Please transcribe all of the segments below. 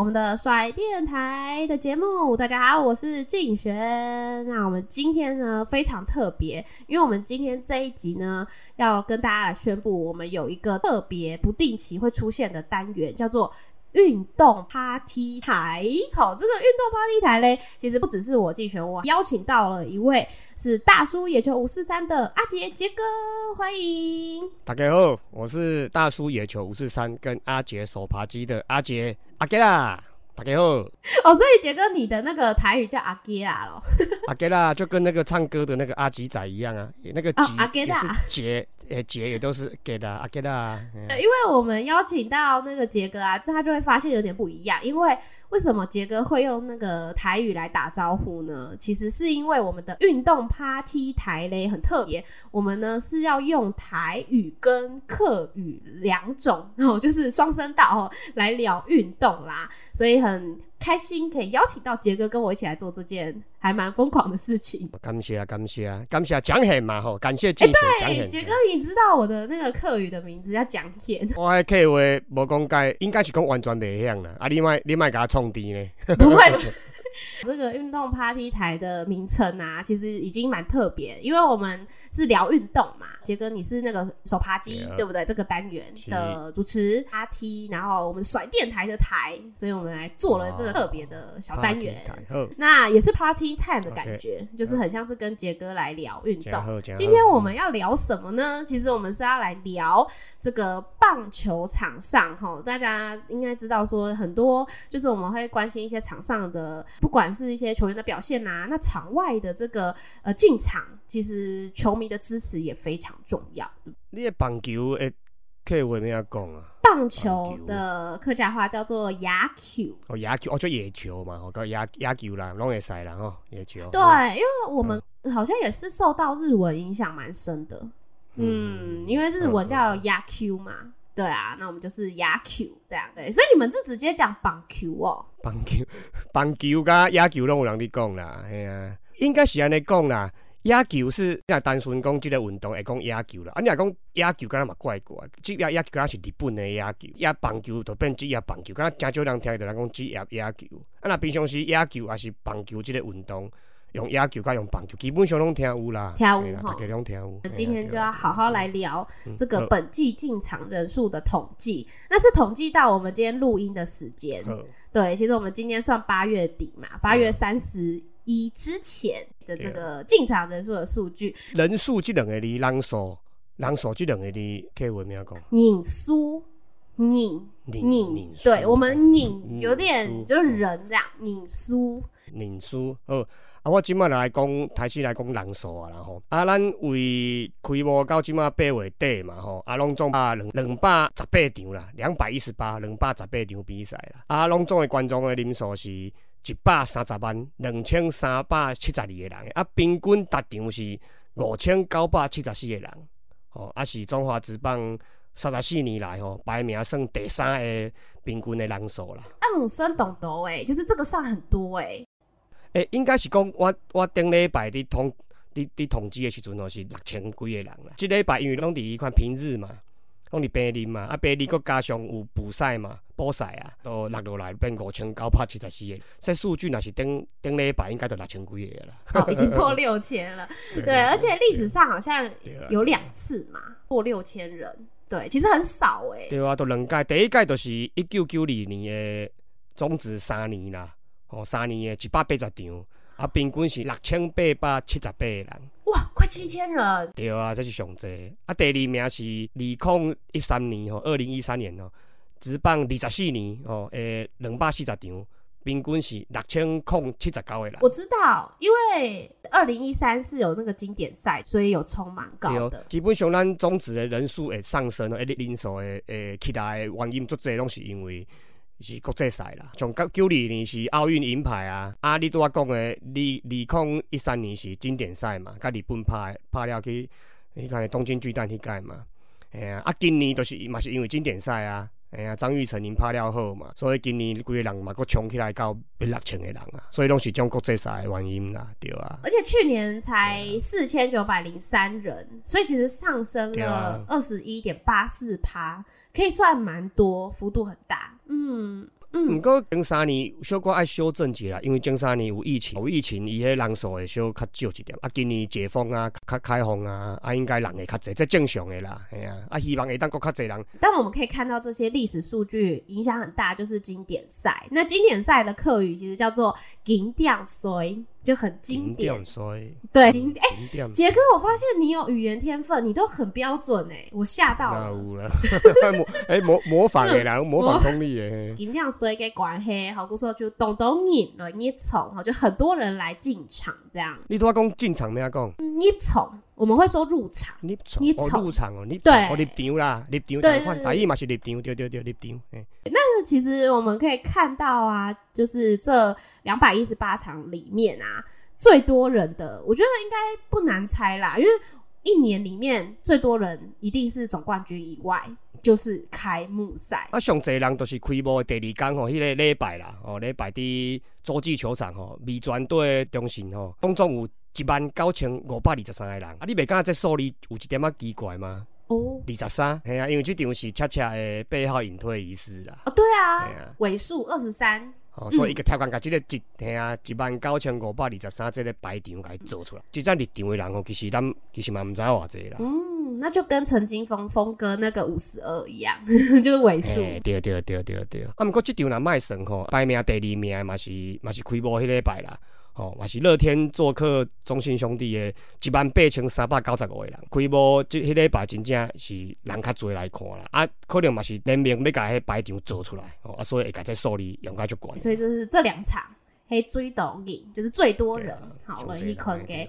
我们的甩电台的节目，大家好，我是静璇。那我们今天呢非常特别，因为我们今天这一集呢要跟大家来宣布，我们有一个特别不定期会出现的单元，叫做。运动 Party 台，好，这个运动 Party 台嘞，其实不只是我竞选，我邀请到了一位是大叔野球五四三的阿杰杰哥，欢迎。大家好，我是大叔野球五四三跟阿杰手扒鸡的阿杰阿杰啦，大家好。哦，所以杰哥你的那个台语叫阿杰啦咯？阿杰啦，就跟那个唱歌的那个阿吉仔一样啊，那个吉也是杰。诶，杰也都是给的啊，给的啊。对，因为我们邀请到那个杰哥啊，就他就会发现有点不一样。因为为什么杰哥会用那个台语来打招呼呢？其实是因为我们的运动 Party 台嘞很特别，我们呢是要用台语跟客语两种，然后就是双声道哦来聊运动啦，所以很。开心可以邀请到杰哥跟我一起来做这件还蛮疯狂的事情。感谢啊，感谢啊，感谢啊，讲很嘛吼，感谢竞选讲很。杰哥，你知道我的那个客语的名字叫蒋贤。我还客话无讲解，应该是讲完全不一样啦。啊，你卖你卖给他充电呢？不会。这个运动 Party 台的名称啊，其实已经蛮特别，因为我们是聊运动嘛。杰哥，你是那个手扒鸡，对不对？这个单元的主持 Party，然后我们甩电台的台，所以我们来做了这个特别的小单元。那也是 Party Time 的感觉，就是很像是跟杰哥来聊运动。今天我们要聊什么呢？其实我们是要来聊这个棒球场上哈，大家应该知道说很多，就是我们会关心一些场上的。不管是一些球员的表现啊，那场外的这个呃进场，其实球迷的支持也非常重要。你的棒球诶，客话怎么讲啊？棒球的客家话叫做野球。哦，野球哦，叫野球嘛，哦，叫野野球啦，拢会使啦，吼，野球。对，嗯、因为我们好像也是受到日文影响蛮深的，嗯，嗯，因为日文叫野球嘛。对啊，那我们就是野球这样对，所以你们是直接讲棒球哦。棒球、棒球跟野球拢有人在讲啦，哎呀、啊，应该是安尼讲啦。野球是那单纯讲这个运动会讲野球啦，啊，你若讲野球，敢若嘛怪怪。职业野球敢若是日本的野球，野棒球就变职业棒球，敢若真少人听到人讲职业野球。啊，那平常时野球还是棒球这个运动。用野球加用棒球，基本上拢听有啦，听有哈，大家拢听有。今天就要好好来聊这个本季进场人数的统计，那是统计到我们今天录音的时间。对，其实我们今天算八月底嘛，八月三十一之前的这个进场人数的数据。人数这两个字，人数，人数这两个字，可以为咩讲？人数，拧拧，对，我们拧有点就是人这样，人数，人数，好。啊，我即马来讲，开始来讲人数啊，然后啊，咱为开幕到即马八月底嘛，吼，啊，拢总啊两两百十八场啦，两百一十八，两百十八场比赛啦，啊，拢总的观众的人数是一百三十万两千三百七十二个人，啊，平均达场是五千九百七十四个人，吼，啊，是中华职棒三十四年来吼排名算第三个平均的人数啦。啊，很算懂得诶，就是这个算很多诶、诶、欸，应该是讲我我顶礼拜伫统伫伫统计的时阵，哦是六千几个人啦。即礼拜因为拢伫一款平日嘛，拢伫平日嘛，啊平日搁加上有补赛嘛，补赛啊，都落落来变五千九百七十四个。这数据若是顶顶礼拜应该就六千几个啦。哦，已经破六千了。对，对，而且历史上好像有两次嘛，破六千人。对，其实很少诶、欸。对啊，都两届，第一届就是一九九二年的终止三年啦。哦，三年诶，一百八十场，啊，平均是六千八百七十八个人。哇，快七千人。对啊，这是上济。啊，第二名是二零一三年吼，二零一三年哦，职棒二十四年哦，诶，两百四十场。平均是六千零七十九个人。我知道，因为二零一三是有那个经典赛，所以有充蛮高的。基本上，咱总职的人数会上升，诶，人数诶诶，起来的原因足侪拢是因为是国际赛啦。从九九二年是奥运银牌啊，啊，你拄仔讲诶二二零一三年是经典赛嘛，甲日本拍拍了去，你看东京巨蛋迄届嘛，哎呀，啊，今年都是嘛是因为经典赛啊。哎呀，张玉成因拍了好嘛，所以今年规个人嘛，佫冲起来到六千个人啊，所以拢是种国际赛的原因啦，对啊。而且去年才四千九百零三人，所以其实上升了二十一点八四趴，可以算蛮多，幅度很大，嗯。嗯，毋过前三年小可爱修正一下啦，因为前三年有疫情，有疫情伊迄人数会小较少一点。啊，今年解封啊，较开放啊，啊，应该人会较侪，这正常的啦，系啊，啊，希望会当国较侪人。但我们可以看到这些历史数据影响很大，就是经典赛。那经典赛的客语其实叫做“经典赛”。就很经典，对，哎，杰、欸、哥，我发现你有语言天分，你都很标准哎，我吓到了。哎、欸，模模仿的啦，模仿功力哎。经典赛嘅关系，好，故说就东东引了你宠，好，就很多人来进场这样。你都要讲进场没有讲？你宠，我们会说入场。你宠，你宠入场哦，你对，哦入场啦，入场。对，台语嘛是入场，对对对，入场。哎，那其实我们可以看到啊，就是这。两百一十八场里面啊，最多人的，我觉得应该不难猜啦，因为一年里面最多人一定是总冠军以外，就是开幕赛。啊，上侪人都是开幕的第二天吼，迄、那个礼拜啦，哦，礼拜伫洲际球场吼，味全队中心吼，当中有一万九千五百二十三个人。啊，你袂感觉这数字有一点仔奇怪吗？哦，二十三，系啊，因为这场是恰恰的八号引退仪式啦。哦，对啊，尾数二十三。哦，所以一个跳杆，把这个一嘿啊一万九千五百二十三即个排场给做出来。真正入场的人哦，其实咱其实嘛唔知偌济啦。嗯，那就跟陈金峰峰哥那个五十二一样，就是尾数。对对对对对。啊，不过这场若卖算吼，排名第二名嘛是嘛是开幕迄礼拜啦。哦，嘛是乐天做客中信兄弟的，一万八千三百九十五个人，开幕即迄礼拜真正是人较侪来看啦，啊，可能嘛是联名要甲迄排场做出来，哦，啊，所以会甲这数字用甲足悬。所以就是这两场，嘿，最多人就是最多人，好了，你看给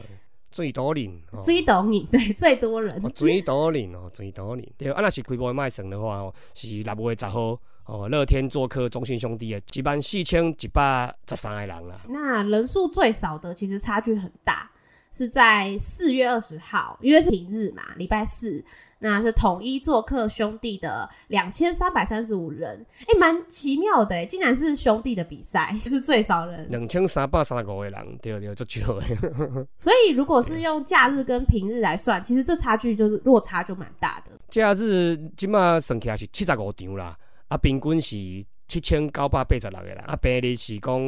最多人，最多人，对，最多人，最多人哦，最多人，对，啊，若是开幕卖算的话哦，是六月十号。哦，乐天做客中信兄弟的，一万四千一百十三个人啦。那人数最少的其实差距很大，是在四月二十号，因为是平日嘛，礼拜四，那是统一做客兄弟的两千三百三十五人，哎、欸，蛮奇妙的，竟然是兄弟的比赛，是最少人，两千三百三十五个人，对对，足少的。所以如果是用假日跟平日来算，其实这差距就是落差就蛮大的。假日今嘛算起来是七十五场啦。啊，平均是七千九百八十六个人，啊，平日是讲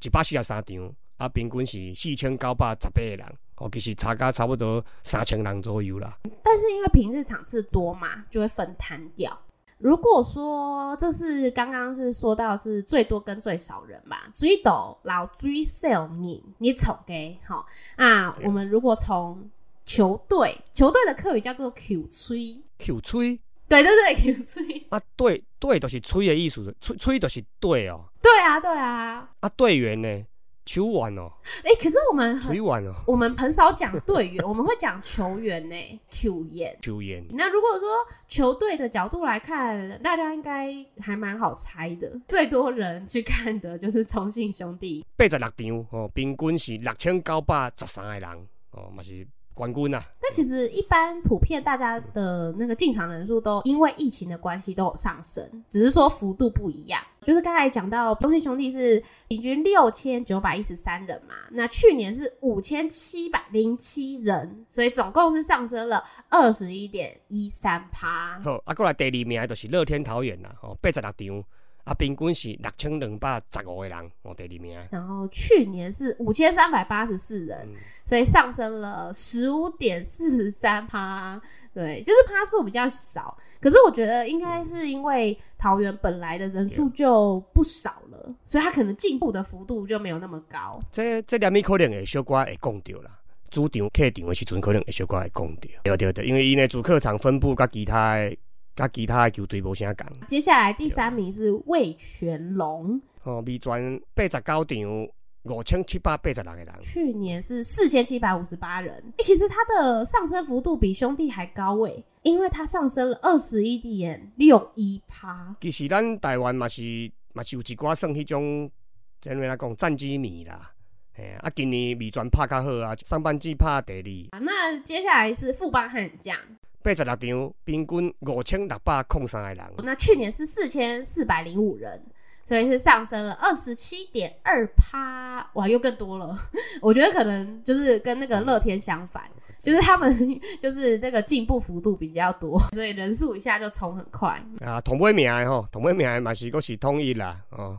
一百四十三场，啊，平均是四千九百十八个人，哦，其实差价差不多三千人左右啦。但是因为平日场次多嘛，就会分摊掉。如果说这是刚刚是说到是最多跟最少人嘛，最多老最少你你从给好啊，我们如果从球队，球队的客语叫做 Q 吹，Q 吹。对对对，吹啊，对对，都是吹的意思，吹吹都是对哦。对啊，对啊。啊，队员呢？球员哦。哎，可是我们球员哦，我们很少讲队员，我们会讲球员呢，球员。球员。那如果说球队的角度来看，大家应该还蛮好猜的。最多人去看的就是中信兄弟，八十六场哦，平均是六千九百十三个人哦，嘛是。冠军啊！但其实一般普遍大家的那个进场人数都因为疫情的关系都有上升，只是说幅度不一样。就是刚才讲到中信兄弟是平均六千九百一十三人嘛，那去年是五千七百零七人，所以总共是上升了二十一点一三趴。好，啊，过来第二名就是乐天桃园啦，哦，八十六场。啊，平均是六千两百十五个人，我第二名。然后去年是五千三百八十四人，嗯，所以上升了十五点四十三趴。对，就是趴数比较少。可是我觉得应该是因为桃园本来的人数就不少了，嗯，所以他可能进步的幅度就没有那么高。这这两米可能会小可会讲到啦。主场客场的时阵，可能会小可会讲到。对对对，因为伊呢主客场分布甲其他的甲其他的球队无啥共。接下来第三名是魏全龙，哦，味全八十九场五千七百八十六个人，去年是四千七百五十八人。其实他的上升幅度比兄弟还高诶，因为他上升了二十一点六一趴。其实咱台湾嘛是嘛是有一寡算迄种，怎么来讲战绩迷啦。啊，今年味全拍较好啊，上半季拍第二。啊，那接下来是富邦悍将，八十六场，平均五千六百空三个人。那去年是四千四百零五人，所以是上升了二十七点二趴，哇，又更多了。我觉得可能就是跟那个乐天相反，嗯、就是他们 就是那个进步幅度比较多，所以人数一下就冲很快。啊，同尾名吼，同尾名嘛是搁是统一啦，哦。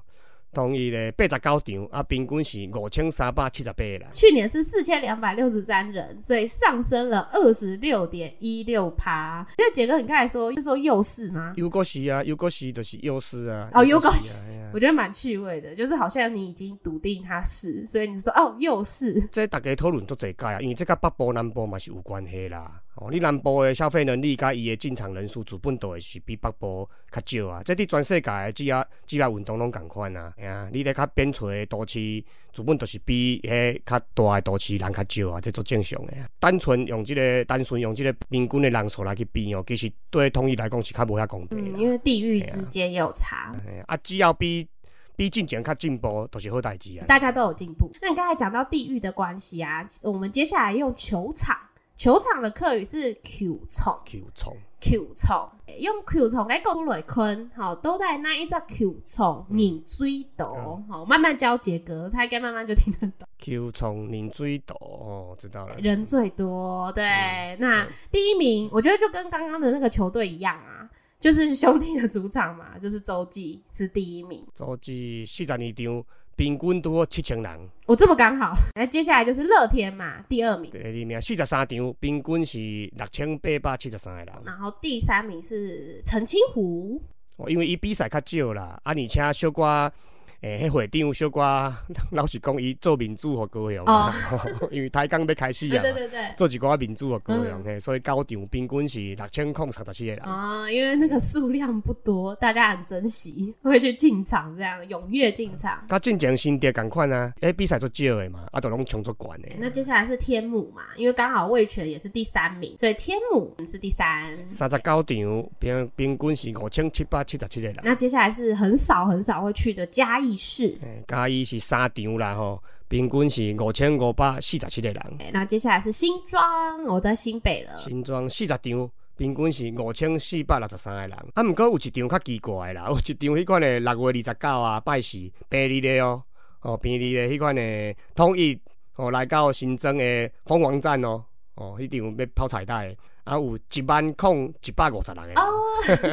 同意的八十九场啊，平均是五千三百七十八个人。去年是四千两百六十三人，所以上升了二十六点一六趴。因为杰哥，你刚才说是说优势吗？优哥是啊，优哥是就是优势啊。哦，优哥是，我觉得蛮趣味的，就是好像你已经笃定他是，所以你说哦优势。这大家讨论都这个啊，因为这个北部南部嘛是有关系啦。哦，你南部的消费能力甲伊的进场人数，基本都会是比北部较少啊。这伫全世界的职业职业运动拢共款啊。哎呀，你咧较边陲的都市，基本都是比迄较大的都市人较少啊。这做正常的。单纯用这个，单纯用这个平均的人数来去比哦，其实对统一来讲是较无遐公平。嗯，因为地域之间也有差。啊，只要比比进前较进步，都是好代志啊。大家都有进步。那你刚才讲到地域的关系啊，我们接下来用球场。球场的客语是 Q 虫，Q 虫，Q 虫，用 Q 虫来讲来坤，好，都在那一只 Q 虫拧水道，好，慢慢教杰哥，他应该慢慢就听得懂。Q 虫拧水道，哦，知道了。人最多，对，嗯、那第一名，我觉得就跟刚刚的那个球队一样啊，就是兄弟的主场嘛，就是洲际是第一名，洲际四十二场。平均多七千人，我、哦、这么刚好。那接下来就是乐天嘛，第二名。第二名四十三场，平均是六千八百七十三个人。然后第三名是澄清湖。哦，因为伊比赛较少啦，啊，而且小可。诶，迄会长小可，老实讲，伊做民主和高雄，因为台江要开始啊，对对对，做一寡民主和高雄，嘿，所以高场平均是六千空三十七个人。啊，因为那个数量不多，大家很珍惜，会去进场，这样踊跃进场。他进前新店赶快啊，诶，比赛做少的嘛，啊，都拢抢足关的。那接下来是天母嘛，因为刚好魏权也是第三名，所以天母是第三。三十九场平平均是五千七百七十七个人。那接下来是很少很少会去的嘉义。是，嘉义是三场啦吼，平均是五千五百四十七个人。那接下来是新庄，我在新北了。新庄四十场，平均是五千四百六十三个人。啊，毋过有一场较奇怪啦，有一场迄款的六月二十九啊，拜四平日的哦，哦平日的迄款的统一哦来到新庄的凤凰站哦，哦，迄场要抛彩带。啊，有一万空一百五十人哦，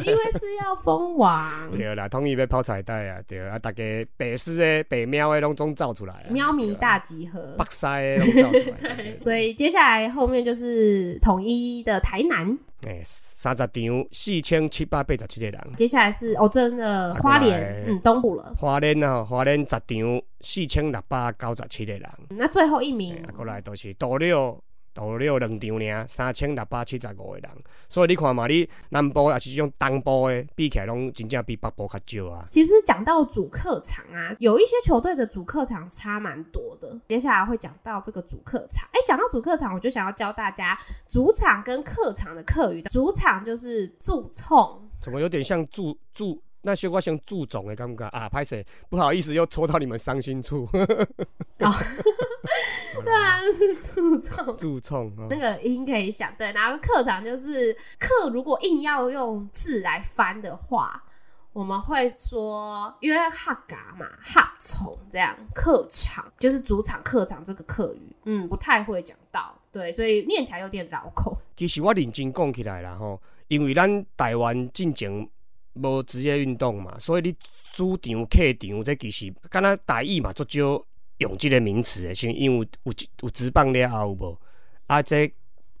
因为是要封王。对啦，统一要抛彩带啊，对啊，大家北师的、北喵的拢总造出来，喵迷大集合，北西的拢造出来。所以接下来后面就是统一的台南，诶、欸，三十场四千七百八十七个人。接下来是哦，真的花莲，嗯，东部了。花莲啊，花莲十场四千六百九十七个人。那最后一名，过来都是斗六。斗六两场呢，三千六百七十五个人，所以你看嘛，你南部也是种东部的，比起来拢真正比北部较少啊。其实讲到主客场啊，有一些球队的主客场差蛮多的。接下来会讲到这个主客场。哎、欸，讲到主客场，我就想要教大家主场跟客场的客语。主场就是驻冲，怎么有点像驻驻？那小可像注重的感觉啊？拍谢，不好意思，又戳到你们伤心处。对啊，是注重注重、哦，那个音可以想对。然后客场就是客，如果硬要用字来翻的话，我们会说，因为哈嘎嘛，哈从这样，客场就是主场，客场这个客语，嗯，不太会讲到，对，所以念起来有点绕口。其实我认真讲起来啦吼，因为咱台湾进前无职业运动嘛，所以你主场、客场这其实敢若台语嘛，足少。用即个名词诶，像因为有有有职棒了后无啊，这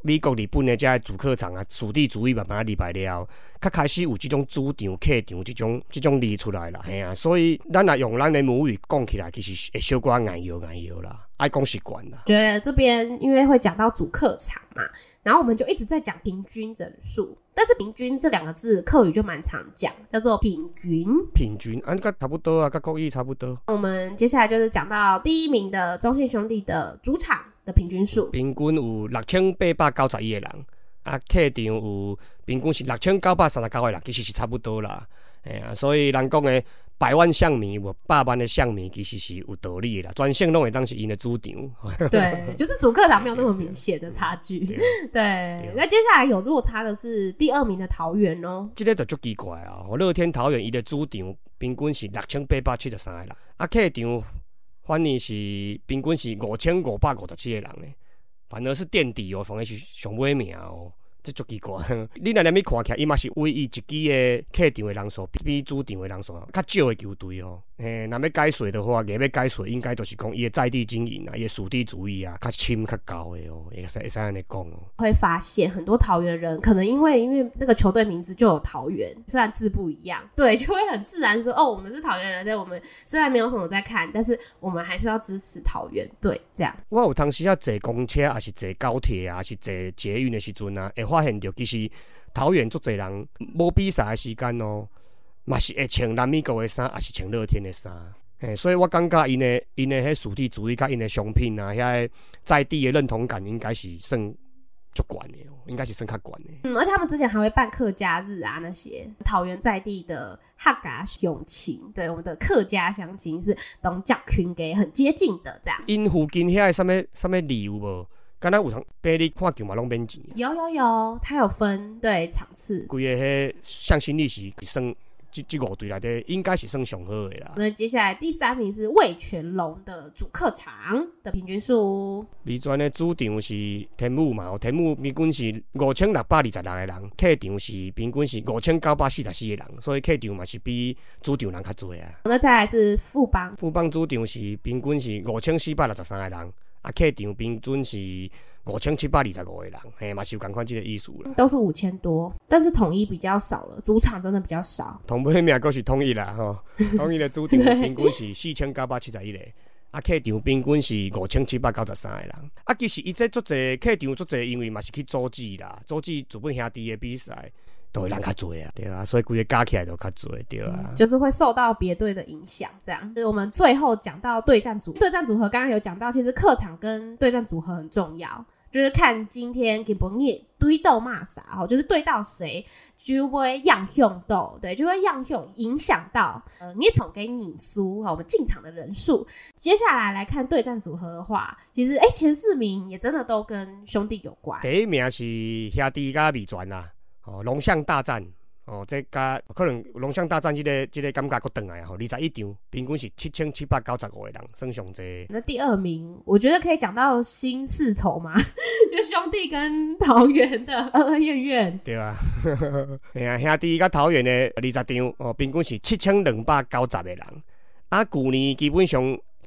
美国、日本的这些主客场啊，属地主义慢慢礼拜了，较开始有这种主场、客场这种这种字出来了，嘿啊，所以咱来用咱的母语讲起来，其实会小可爱摇爱摇啦，爱讲习惯啦。觉得这边因为会讲到主客场嘛，然后我们就一直在讲平均人数，但是平均这两个字客语就蛮常讲，叫做平均。平均啊，跟差不多啊，跟国语差不多。我们接下来就是讲到第一名的中信兄弟的主场。平均数平均有六千八百九十一个人，啊，客场有平均是六千九百三十九个人，其实是差不多啦。哎呀，所以人讲的百万象迷，有百万的象迷，其实是有道理的啦。专线拢会当是因的主场，对，就是主客场没有那么明显的差距。对，那接下来有落差的是第二名的桃园哦。这个就足奇怪啊！乐天桃园伊的主场平均是六千八百七十三个人，啊，客场。反而是平均是五千五百五十七个人呢，反而是垫底哦，反而是上尾名哦，这足奇怪。你若连咪看起来，伊嘛是唯一一支的客场的人数比主场的人数较少的球队哦。诶，若要解说的话，硬要解说，应该都是讲伊的在地经营啊，伊的属地主义啊，较深较高的哦，会使会使安尼讲哦。会发现很多桃园人，可能因为因为那个球队名字就有桃园，虽然字不一样，对，就会很自然说哦，我们是桃园人，所以我们虽然没有什么在看，但是我们还是要支持桃园队这样。我有当时要坐公车，还是坐高铁啊，还是坐捷运的时阵啊，会发现到其实桃园足侪人无比赛的时间哦，嘛是会穿南美国的衫，也是穿乐天的衫。嘿，所以我感觉因的因的迄属地主义甲因的商品啊，遐在地的认同感应该是算足悬的哦，应该是算较悬的。嗯，而且他们之前还会办客家日啊，那些桃园在地的客家乡亲，对我们的客家乡亲是同族群给很接近的这样。因附近遐什么什么礼物无？敢若有通陪你看球嘛，拢免钱。有有有，它有分对场次。规个迄向心力是算。这这五队来的应该是算上好的啦。那接下来第三名是魏全龙的主客场的平均数。美专的主场是天母嘛，天母平均是五千六百二十六个人，客场是平均是五千九百四十四个人，所以客场嘛是比主场人较多啊。那再来是富邦，富邦主场是平均是五千四百六十三个人。啊，客场平均是五千七百二十五个人，嘿，嘛是有共款即个意思啦。都是五千多，但是统一比较少了，主场真的比较少。同尾名阁是统一啦，吼，统一的主场平均是四千九百七十一个，啊，客场平均是五千七百九十三个人。啊，其实伊这足侪客场足侪，因为嘛是去组织啦，组织日本兄弟的比赛。都会人较多啊，对啊，所以规个加起来都较多，对啊、嗯，就是会受到别队的影响，这样。就是我们最后讲到对战组，对战组合刚刚有讲到，其实客场跟对战组合很重要，就是看今天给不你堆到骂啥哦，就是对到谁就会样用到，对，就会样用影响到呃你总给你输哈，我们进场的人数。接下来来看对战组合的话，其实哎、欸、前四名也真的都跟兄弟有关，第一名是兄弟加味全啊。哦，龙象大战哦，这加可能龙象大战这个这个感觉佫转来吼，二十一场平均是七千七百九十五个人，算上济。那第二名，我觉得可以讲到新四仇嘛，就兄弟跟桃园的恩恩怨怨。对啊，哎呀，兄弟甲桃园的二十场哦，平均是七千两百九十个人。啊，旧年基本上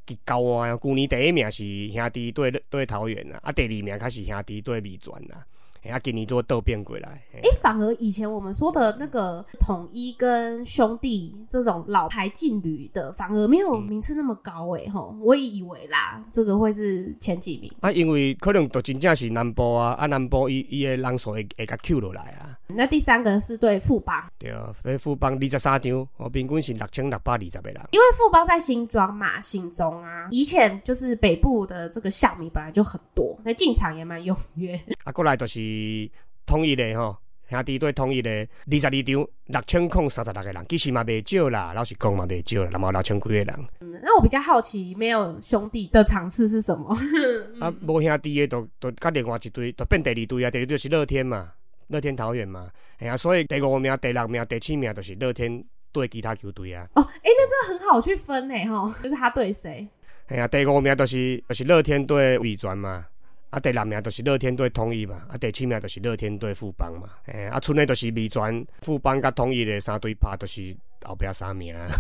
是交换啊，旧年第一名是兄弟对对桃园啊，啊，第二名开始兄弟对味全啊。哎，今年都倒变鬼来。哎、欸，反而以前我们说的那个统一跟兄弟这种老牌劲旅的，反而没有名次那么高哎吼、嗯。我也以为啦，这个会是前几名。啊，因为可能都真正是南部啊，啊南部伊伊的人数会会甲 Q 落来啊。那第三个是对富邦，对啊，对富邦二十三场，我平均是六千六百二十个人。因为富邦在新庄嘛，新庄啊，以前就是北部的这个象迷本来就很多，那进场也蛮踊跃。啊，过来都是统一的吼，兄弟队统一的二十二场，六千空三十六个人，其实嘛袂少啦，老实讲嘛袂少啦，那么六千几个人。嗯，那我比较好奇，没有兄弟的场次是什么？啊，无兄弟的都都甲另外一队，都变第二队啊，第二队是乐天嘛。乐天桃园嘛，哎呀、啊，所以第五名、第六名、第七名都是乐天对其他球队啊。哦，哎、欸，那这很好去分呢，吼，就是他对谁？哎呀，第五名都是都、就是乐天对味全嘛，啊，第六名就是乐天队统一嘛，啊，第七名就是乐天队富邦嘛，哎，啊，剩诶就是味全、富邦甲统一的三队拍，就是。后壁三名，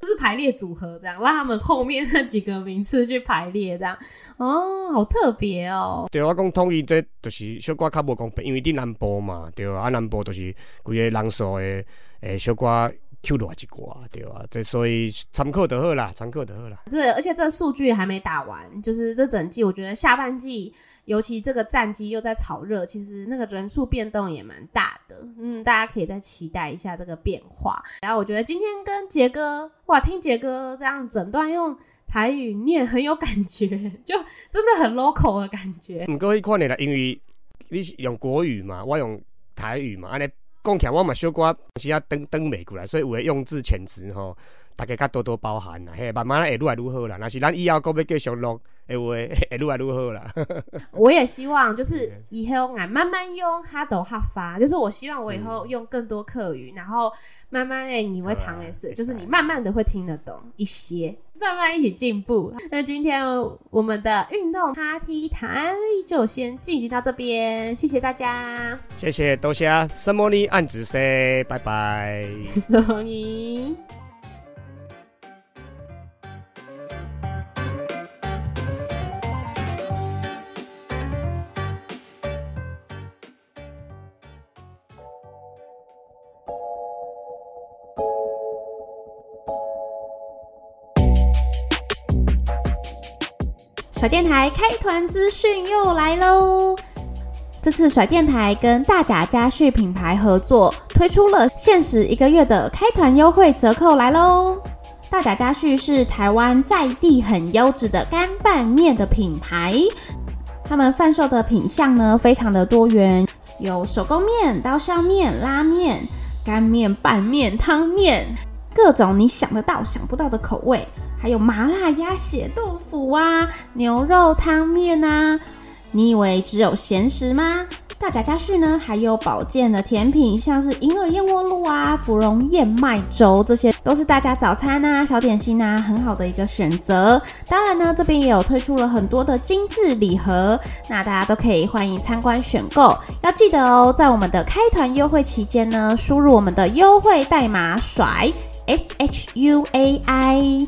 就是排列组合这样，让他们后面那几个名次去排列这样。哦，好特别哦。对，我讲统一这就是小可较无公平，因为伫南部嘛，对啊，南部就是规个人数诶诶小可。Q 多几挂对啊？这所以参考就好啦，参考就好啦。这，而且这数据还没打完，就是这整季，我觉得下半季，尤其这个战绩又在炒热，其实那个人数变动也蛮大的。嗯，大家可以再期待一下这个变化。然后我觉得今天跟杰哥，哇，听杰哥这样整段用台语念很有感觉，就真的很 local 的感觉。不过迄款的啦，因为你是用国语嘛，我用台语嘛，安尼。讲起来我嘛小可是要登登美过来，所以有的用字遣词吼，大家较多多包涵啦，嘿，慢慢会愈来愈好啦。那是咱以后阁要继续录，会会愈来愈好啦。我也希望就是以后俺慢慢用哈斗哈发，就是我希望我以后用更多客语，嗯、然后慢慢诶你会谈的是，就是你慢慢的会听得懂一些。慢慢一起进步。那今天我们的运动 Party 谈就先进行到这边，谢谢大家，谢谢多谢，什么你按子 say，拜拜，什么你。甩电台开团资讯又来喽！这次甩电台跟大甲家旭品牌合作，推出了限时一个月的开团优惠折扣来喽！大甲家旭是台湾在地很优质的干拌面的品牌，他们贩售的品项呢非常的多元，有手工面、刀削面、拉面、干面、拌面、汤面，各种你想得到想不到的口味。还有麻辣鸭血豆腐啊，牛肉汤面啊，你以为只有咸食吗？大甲家旭呢，还有保健的甜品，像是银耳燕窝露啊、芙蓉燕麦粥，这些都是大家早餐啊、小点心啊很好的一个选择。当然呢，这边也有推出了很多的精致礼盒，那大家都可以欢迎参观选购。要记得哦，在我们的开团优惠期间呢，输入我们的优惠代码甩 S H U A I。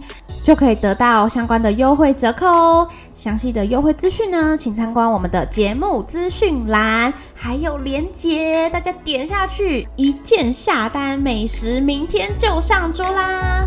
就可以得到相关的优惠折扣哦。详细的优惠资讯呢，请参观我们的节目资讯栏，还有链接，大家点下去，一键下单，美食明天就上桌啦！